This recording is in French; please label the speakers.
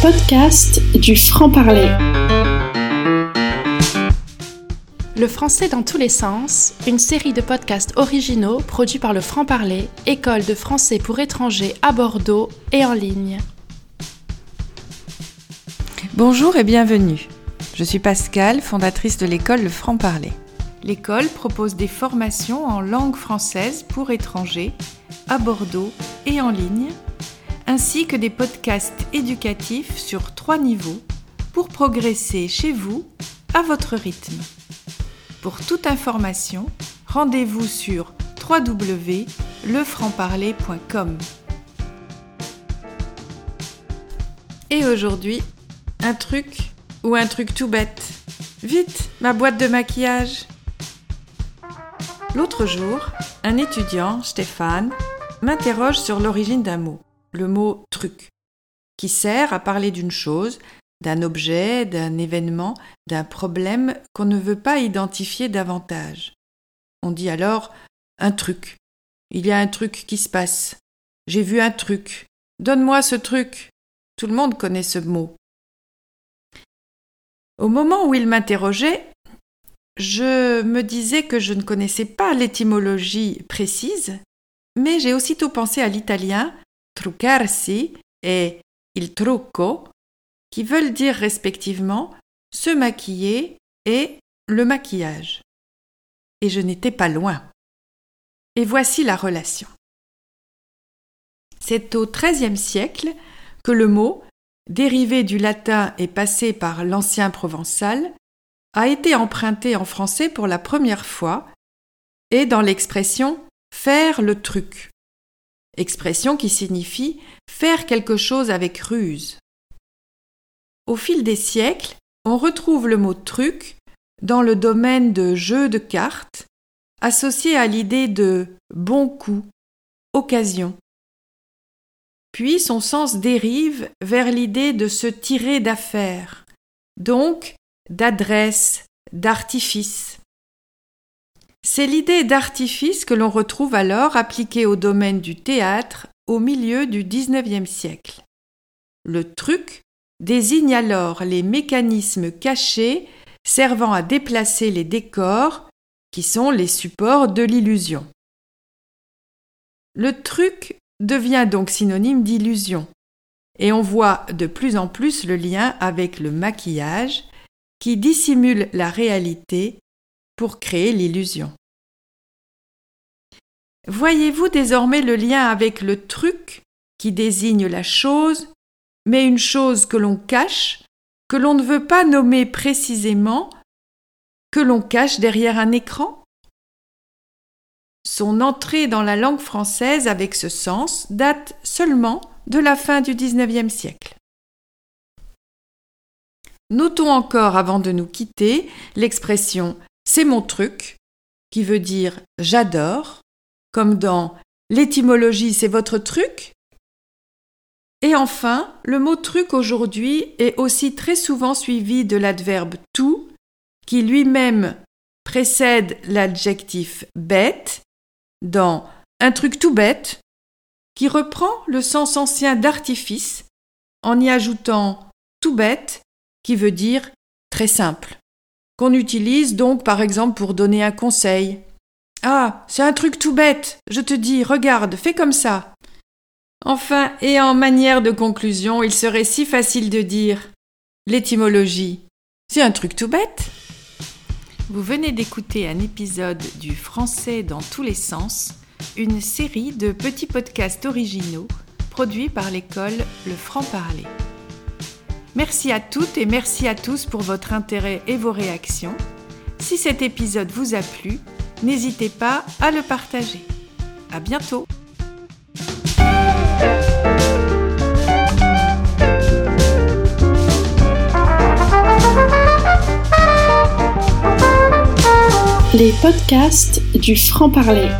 Speaker 1: podcasts du franc-parler. Le français dans tous les sens, une série de podcasts originaux produits par le franc-parler, école de français pour étrangers à Bordeaux et en ligne.
Speaker 2: Bonjour et bienvenue. Je suis Pascal, fondatrice de l'école Le Franc-Parler. L'école propose des formations en langue française pour étrangers à Bordeaux et en ligne ainsi que des podcasts éducatifs sur trois niveaux pour progresser chez vous à votre rythme. Pour toute information, rendez-vous sur www.lefrancparler.com. Et aujourd'hui, un truc ou un truc tout bête. Vite, ma boîte de maquillage. L'autre jour, un étudiant, Stéphane, m'interroge sur l'origine d'un mot le mot truc, qui sert à parler d'une chose, d'un objet, d'un événement, d'un problème qu'on ne veut pas identifier davantage. On dit alors un truc. Il y a un truc qui se passe. J'ai vu un truc. Donne-moi ce truc. Tout le monde connaît ce mot. Au moment où il m'interrogeait, je me disais que je ne connaissais pas l'étymologie précise, mais j'ai aussitôt pensé à l'italien truccarsi et il trucco, qui veulent dire respectivement se maquiller et le maquillage. Et je n'étais pas loin. Et voici la relation. C'est au XIIIe siècle que le mot, dérivé du latin et passé par l'ancien provençal, a été emprunté en français pour la première fois et dans l'expression faire le truc expression qui signifie faire quelque chose avec ruse. Au fil des siècles, on retrouve le mot truc dans le domaine de jeu de cartes, associé à l'idée de bon coup, occasion. Puis son sens dérive vers l'idée de se tirer d'affaire, donc d'adresse, d'artifice. C'est l'idée d'artifice que l'on retrouve alors appliquée au domaine du théâtre au milieu du XIXe siècle. Le truc désigne alors les mécanismes cachés servant à déplacer les décors, qui sont les supports de l'illusion. Le truc devient donc synonyme d'illusion, et on voit de plus en plus le lien avec le maquillage, qui dissimule la réalité pour créer l'illusion. Voyez-vous désormais le lien avec le truc qui désigne la chose, mais une chose que l'on cache, que l'on ne veut pas nommer précisément, que l'on cache derrière un écran? Son entrée dans la langue française avec ce sens date seulement de la fin du XIXe siècle. Notons encore avant de nous quitter l'expression c'est mon truc, qui veut dire j'adore, comme dans l'étymologie c'est votre truc. Et enfin, le mot truc aujourd'hui est aussi très souvent suivi de l'adverbe tout, qui lui-même précède l'adjectif bête dans un truc tout bête, qui reprend le sens ancien d'artifice en y ajoutant tout bête, qui veut dire très simple qu'on utilise donc par exemple pour donner un conseil. Ah, c'est un truc tout bête, je te dis, regarde, fais comme ça. Enfin, et en manière de conclusion, il serait si facile de dire l'étymologie. C'est un truc tout bête. Vous venez d'écouter un épisode du Français dans tous les sens, une série de petits podcasts originaux produits par l'école Le Franc-Parler. Merci à toutes et merci à tous pour votre intérêt et vos réactions. Si cet épisode vous a plu, n'hésitez pas à le partager. À bientôt!
Speaker 1: Les podcasts du franc-parler.